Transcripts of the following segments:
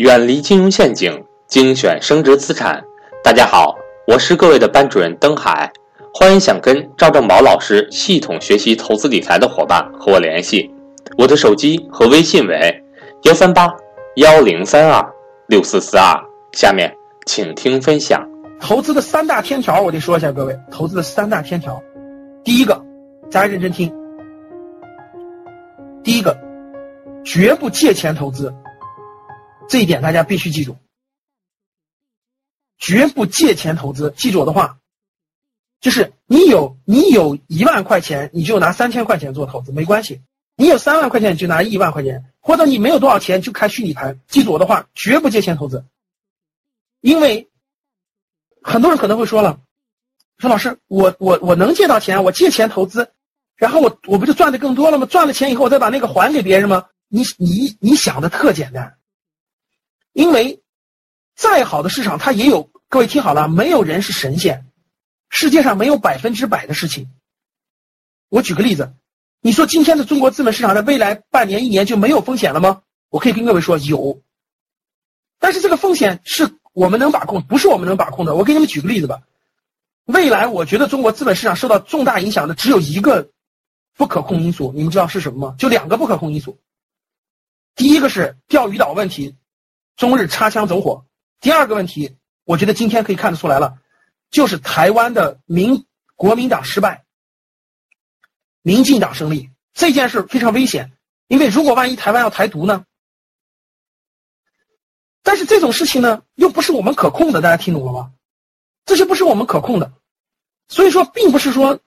远离金融陷阱，精选升值资产。大家好，我是各位的班主任登海，欢迎想跟赵正宝老师系统学习投资理财的伙伴和我联系，我的手机和微信为幺三八幺零三二六四四二。下面请听分享。投资的三大天条，我得说一下各位，投资的三大天条，第一个，大家认真听，第一个，绝不借钱投资。这一点大家必须记住，绝不借钱投资。记住我的话，就是你有你有一万块钱，你就拿三千块钱做投资，没关系；你有三万块钱，你就拿一万块钱，或者你没有多少钱就开虚拟盘。记住我的话，绝不借钱投资。因为很多人可能会说了，说老师，我我我能借到钱，我借钱投资，然后我我不就赚的更多了吗？赚了钱以后，我再把那个还给别人吗？你你你想的特简单。因为再好的市场，它也有各位听好了，没有人是神仙，世界上没有百分之百的事情。我举个例子，你说今天的中国资本市场在未来半年、一年就没有风险了吗？我可以跟各位说有，但是这个风险是我们能把控，不是我们能把控的。我给你们举个例子吧，未来我觉得中国资本市场受到重大影响的只有一个不可控因素，你们知道是什么吗？就两个不可控因素，第一个是钓鱼岛问题。中日擦枪走火，第二个问题，我觉得今天可以看得出来了，就是台湾的民国民党失败，民进党胜利这件事非常危险，因为如果万一台湾要台独呢？但是这种事情呢，又不是我们可控的，大家听懂了吗？这些不是我们可控的，所以说，并不是说，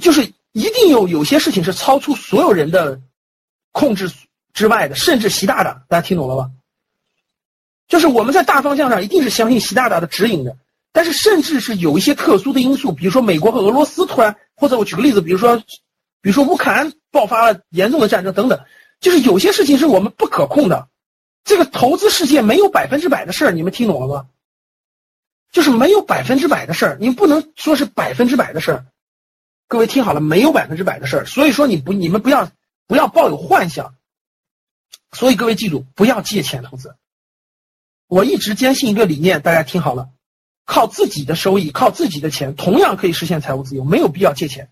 就是一定有有些事情是超出所有人的控制之外的，甚至习大大，大家听懂了吧？就是我们在大方向上一定是相信习大大的指引的，但是甚至是有一些特殊的因素，比如说美国和俄罗斯突然，或者我举个例子，比如说，比如说乌克兰爆发了严重的战争等等，就是有些事情是我们不可控的。这个投资世界没有百分之百的事儿，你们听懂了吗？就是没有百分之百的事儿，你不能说是百分之百的事儿。各位听好了，没有百分之百的事儿，所以说你不，你们不要不要抱有幻想。所以各位记住，不要借钱投资。我一直坚信一个理念，大家听好了，靠自己的收益，靠自己的钱，同样可以实现财务自由，没有必要借钱，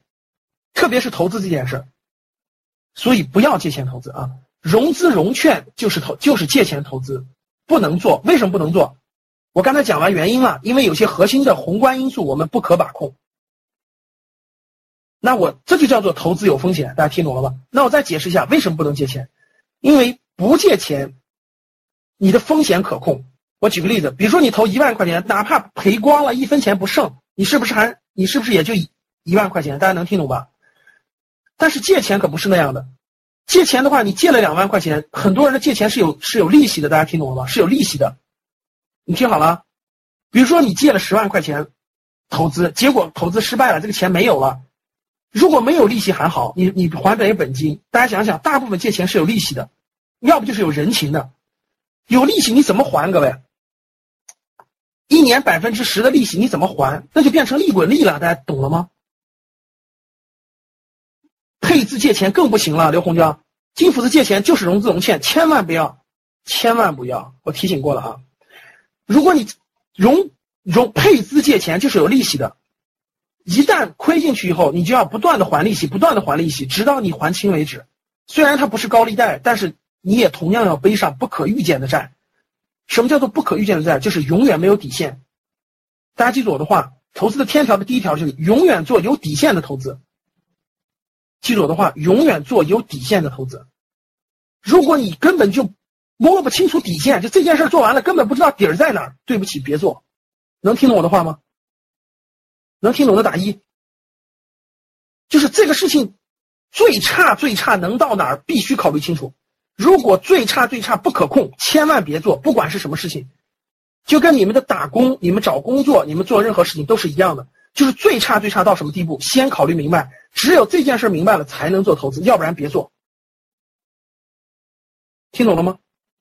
特别是投资这件事儿。所以不要借钱投资啊！融资融券就是投，就是借钱投资，不能做。为什么不能做？我刚才讲完原因了，因为有些核心的宏观因素我们不可把控。那我这就叫做投资有风险，大家听懂了吧？那我再解释一下为什么不能借钱，因为不借钱。你的风险可控。我举个例子，比如说你投一万块钱，哪怕赔光了，一分钱不剩，你是不是还你是不是也就一万块钱？大家能听懂吧？但是借钱可不是那样的。借钱的话，你借了两万块钱，很多人的借钱是有是有利息的，大家听懂了吗？是有利息的。你听好了，比如说你借了十万块钱投资，结果投资失败了，这个钱没有了。如果没有利息还好，你你还本本金。大家想想，大部分借钱是有利息的，要不就是有人情的。有利息你怎么还？各位，一年百分之十的利息你怎么还？那就变成利滚利了，大家懂了吗？配资借钱更不行了，刘洪江，金斧子借钱就是融资融券，千万不要，千万不要！我提醒过了啊，如果你融融配资借钱就是有利息的，一旦亏进去以后，你就要不断的还利息，不断的还利息，直到你还清为止。虽然它不是高利贷，但是。你也同样要背上不可预见的债。什么叫做不可预见的债？就是永远没有底线。大家记住我的话，投资的天条的第一条就是永远做有底线的投资。记住我的话，永远做有底线的投资。如果你根本就摸不清楚底线，就这件事做完了根本不知道底儿在哪儿，对不起，别做。能听懂我的话吗？能听懂的打一。就是这个事情最差最差能到哪儿，必须考虑清楚。如果最差最差不可控，千万别做，不管是什么事情，就跟你们的打工、你们找工作、你们做任何事情都是一样的，就是最差最差到什么地步，先考虑明白，只有这件事明白了才能做投资，要不然别做。听懂了吗？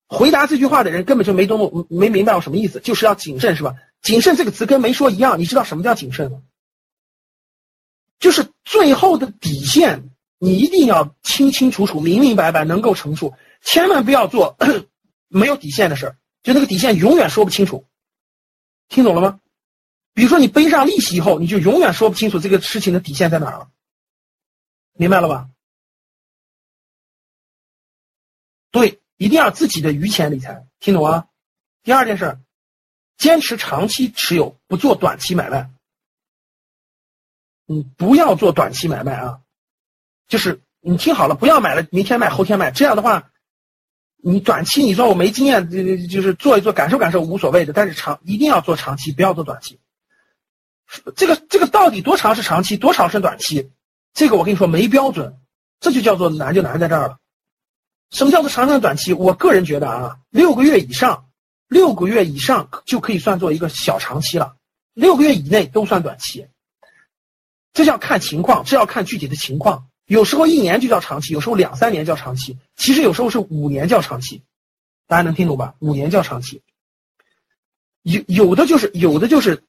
回答这句话的人根本就没懂，没明白我什么意思，就是要谨慎，是吧？谨慎这个词跟没说一样，你知道什么叫谨慎吗？就是最后的底线，你一定要清清楚楚、明明白白，能够陈述。千万不要做 没有底线的事儿，就那个底线永远说不清楚，听懂了吗？比如说你背上利息以后，你就永远说不清楚这个事情的底线在哪儿了，明白了吧？对，一定要自己的余钱理财，听懂啊？第二件事，坚持长期持有，不做短期买卖。嗯，不要做短期买卖啊，就是你听好了，不要买了，明天卖，后天卖，这样的话。你短期你说我没经验，就就是做一做感受感受无所谓的，但是长一定要做长期，不要做短期。这个这个到底多长是长期，多长是短期？这个我跟你说没标准，这就叫做难就难在这儿了。什么叫做长长短期？我个人觉得啊，六个月以上，六个月以上就可以算作一个小长期了，六个月以内都算短期。这要看情况，这要看具体的情况。有时候一年就叫长期，有时候两三年叫长期，其实有时候是五年叫长期，大家能听懂吧？五年叫长期，有有的就是有的就是，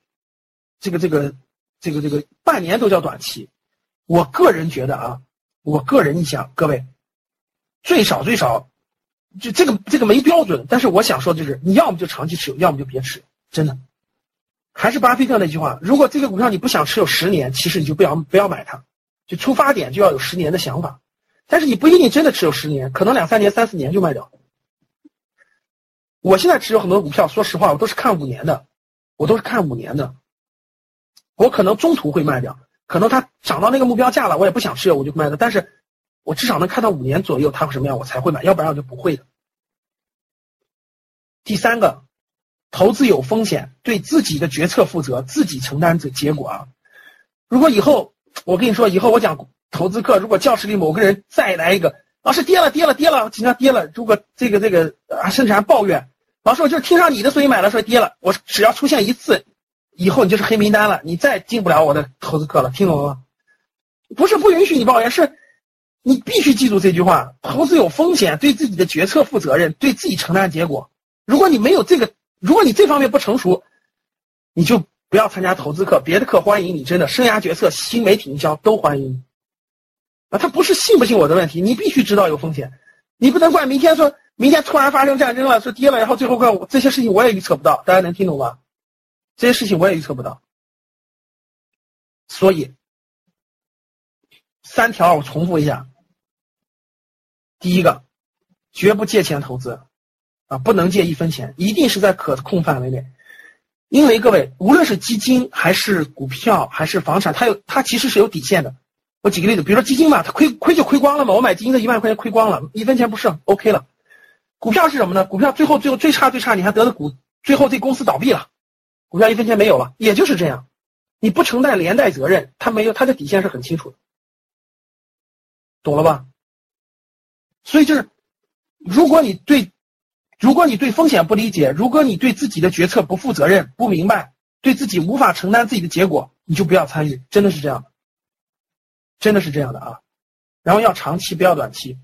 这个这个这个这个半年都叫短期。我个人觉得啊，我个人意向，各位最少最少，就这个这个没标准，但是我想说的就是，你要么就长期持有，要么就别持，真的。还是巴菲特那句话，如果这个股票你不想持有十年，其实你就不要不要买它。就出发点就要有十年的想法，但是你不一定真的持有十年，可能两三年、三四年就卖掉。我现在持有很多股票，说实话，我都是看五年的，我都是看五年的。我可能中途会卖掉，可能它涨到那个目标价了，我也不想持有，我就卖了。但是我至少能看到五年左右它会什么样，我才会买，要不然我就不会的。第三个，投资有风险，对自己的决策负责，自己承担这结果啊。如果以后。我跟你说，以后我讲投资课，如果教室里某个人再来一个，老师跌了跌了跌了，经常跌了。如果这个这个啊，甚至还抱怨，老师我就是听上你的所以买了，说跌了。我只要出现一次，以后你就是黑名单了，你再进不了我的投资课了，听懂了吗？不是不允许你抱怨，是你必须记住这句话：投资有风险，对自己的决策负责任，对自己承担结果。如果你没有这个，如果你这方面不成熟，你就。不要参加投资课，别的课欢迎你，真的，生涯决策、新媒体营销都欢迎。啊，他不是信不信我的问题，你必须知道有风险，你不能怪明天说明天突然发生战争了，说跌了，然后最后怪我这些事情我也预测不到，大家能听懂吗？这些事情我也预测不到，所以三条我重复一下：第一个，绝不借钱投资，啊，不能借一分钱，一定是在可控范围内。因为各位，无论是基金还是股票还是房产，它有它其实是有底线的。我举个例子，比如说基金嘛，它亏亏就亏光了嘛。我买基金的一万块钱亏光了，一分钱不剩，OK 了。股票是什么呢？股票最后最后最差最差，你还得了股，最后这公司倒闭了，股票一分钱没有了，也就是这样。你不承担连带责任，它没有它的底线是很清楚的，懂了吧？所以就是，如果你对。如果你对风险不理解，如果你对自己的决策不负责任、不明白，对自己无法承担自己的结果，你就不要参与，真的是这样的，真的是这样的啊。然后要长期，不要短期。